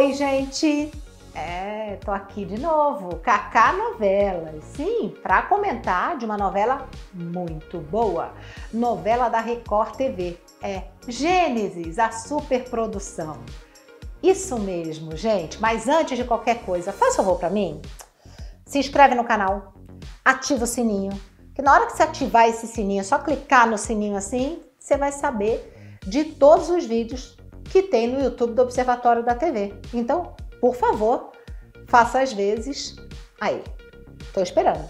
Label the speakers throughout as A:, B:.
A: Oi, gente! É, tô aqui de novo, Cacá Novelas. Sim, para comentar de uma novela muito boa. Novela da Record TV. É Gênesis, a superprodução. Isso mesmo, gente. Mas antes de qualquer coisa, faz favor para mim. Se inscreve no canal, ativa o sininho. Que na hora que você ativar esse sininho, é só clicar no sininho assim, você vai saber de todos os vídeos que tem no YouTube do Observatório da TV. Então, por favor, faça as vezes. Aí, tô esperando.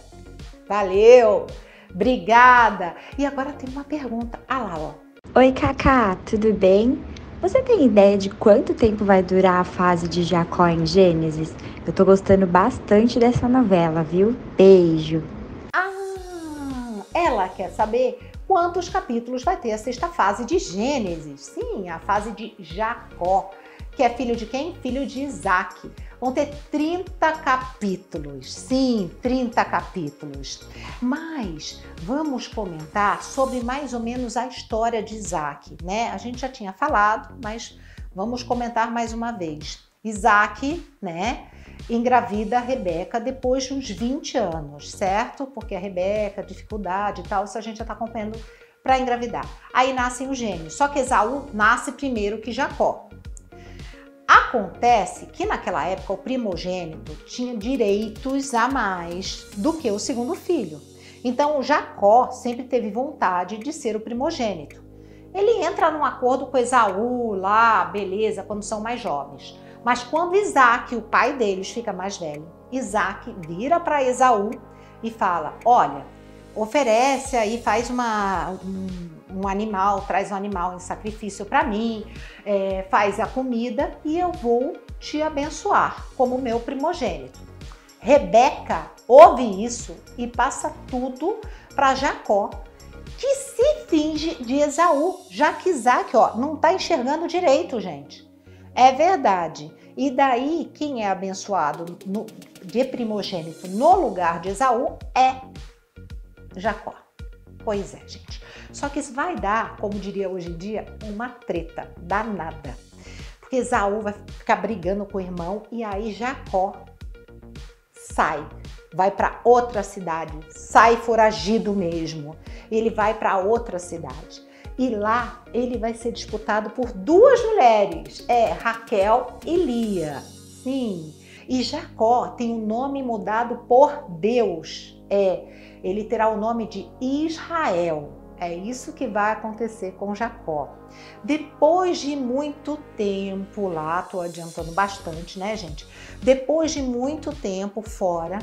A: Valeu! Obrigada! E agora tem uma pergunta. Ah lá, ó.
B: Oi, Cacá, tudo bem? Você tem ideia de quanto tempo vai durar a fase de Jacó em Gênesis? Eu tô gostando bastante dessa novela, viu? Beijo!
A: Ah, ela quer saber quantos capítulos vai ter a sexta fase de Gênesis. Sim, a fase de Jacó, que é filho de quem? Filho de Isaac. Vão ter 30 capítulos. Sim, 30 capítulos. Mas vamos comentar sobre mais ou menos a história de Isaac, né? A gente já tinha falado, mas vamos comentar mais uma vez. Isaac, né? engravida a Rebeca depois de uns 20 anos, certo? Porque a Rebeca, dificuldade e tal, isso a gente já está acompanhando para engravidar. Aí nascem os gêmeos, só que Esaú nasce primeiro que Jacó. Acontece que naquela época o primogênito tinha direitos a mais do que o segundo filho. Então Jacó sempre teve vontade de ser o primogênito. Ele entra num acordo com Esaú lá, beleza, quando são mais jovens. Mas quando Isaac, o pai deles, fica mais velho, Isaac vira para Esaú e fala: Olha, oferece aí, faz uma, um, um animal, traz um animal em sacrifício para mim, é, faz a comida e eu vou te abençoar como meu primogênito. Rebeca ouve isso e passa tudo para Jacó, que se finge de Esaú, já que Isaac ó, não está enxergando direito, gente. É verdade. E daí, quem é abençoado no, de primogênito no lugar de Esaú é Jacó. Pois é, gente. Só que isso vai dar, como diria hoje em dia, uma treta danada. Porque Esaú vai ficar brigando com o irmão e aí Jacó sai, vai para outra cidade, sai foragido mesmo. Ele vai para outra cidade. E lá ele vai ser disputado por duas mulheres, é Raquel e Lia. Sim. E Jacó tem o um nome mudado por Deus. É, ele terá o nome de Israel. É isso que vai acontecer com Jacó. Depois de muito tempo lá, tô adiantando bastante, né, gente? Depois de muito tempo fora,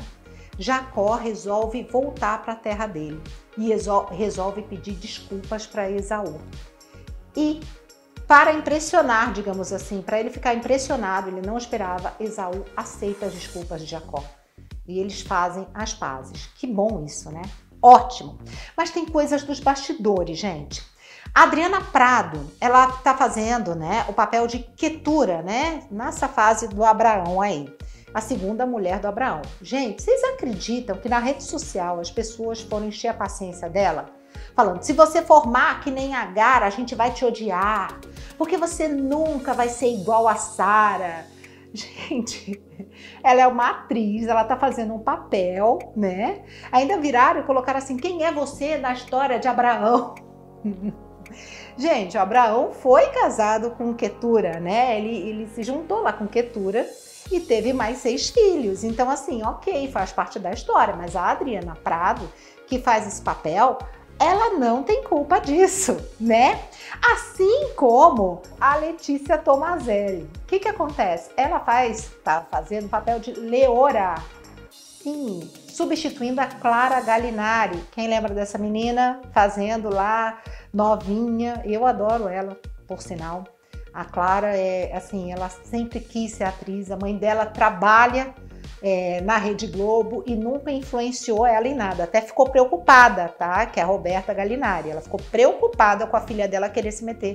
A: Jacó resolve voltar para a terra dele e resolve pedir desculpas para Esaú. E para impressionar, digamos assim, para ele ficar impressionado, ele não esperava, Esaú aceita as desculpas de Jacó. E eles fazem as pazes. Que bom isso, né? Ótimo. Mas tem coisas dos bastidores, gente. A Adriana Prado, ela está fazendo, né, o papel de Ketura, né, nessa fase do Abraão aí a segunda mulher do Abraão. Gente, vocês acreditam que na rede social as pessoas foram encher a paciência dela? Falando, se você formar que nem Agar, a gente vai te odiar, porque você nunca vai ser igual a Sara. Gente, ela é uma atriz, ela tá fazendo um papel, né? Ainda viraram e colocaram assim: quem é você na história de Abraão? Gente, Abraão foi casado com Ketura, né? Ele, ele se juntou lá com Ketura e teve mais seis filhos. Então, assim, ok, faz parte da história, mas a Adriana Prado, que faz esse papel, ela não tem culpa disso, né? Assim como a Letícia Tomazelli. O que que acontece? Ela faz, tá fazendo o papel de Leora, sim, substituindo a Clara Galinari. Quem lembra dessa menina fazendo lá novinha? Eu adoro ela, por sinal. A Clara é assim, ela sempre quis ser atriz. A mãe dela trabalha é, na Rede Globo e nunca influenciou ela em nada. Até ficou preocupada, tá? Que é a Roberta Galinari. Ela ficou preocupada com a filha dela querer se meter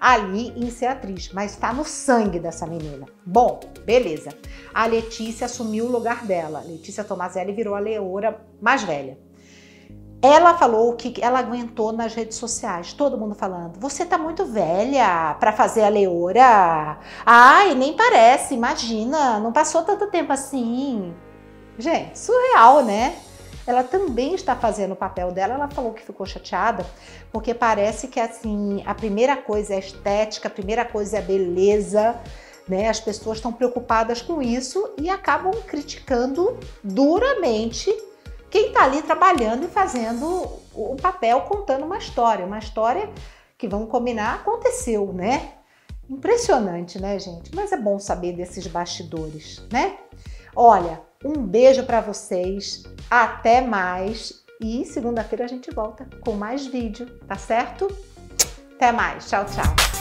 A: ali em ser atriz, mas está no sangue dessa menina. Bom, beleza. A Letícia assumiu o lugar dela. Letícia Tomazelli virou a Leora mais velha. Ela falou que ela aguentou nas redes sociais, todo mundo falando: "Você tá muito velha para fazer a leora". Ai, nem parece, imagina, não passou tanto tempo assim. Gente, surreal, né? Ela também está fazendo o papel dela. Ela falou que ficou chateada porque parece que assim, a primeira coisa é a estética, a primeira coisa é a beleza, né? As pessoas estão preocupadas com isso e acabam criticando duramente quem está ali trabalhando e fazendo o papel, contando uma história, uma história que vamos combinar aconteceu, né? Impressionante, né, gente? Mas é bom saber desses bastidores, né? Olha, um beijo para vocês, até mais e segunda-feira a gente volta com mais vídeo, tá certo? Até mais, tchau, tchau.